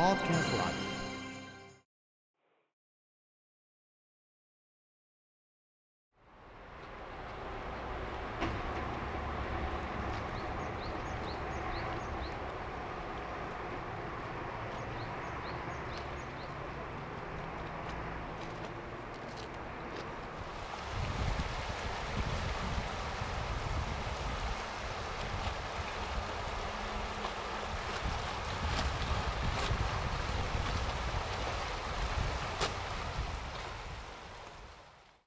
podcast live.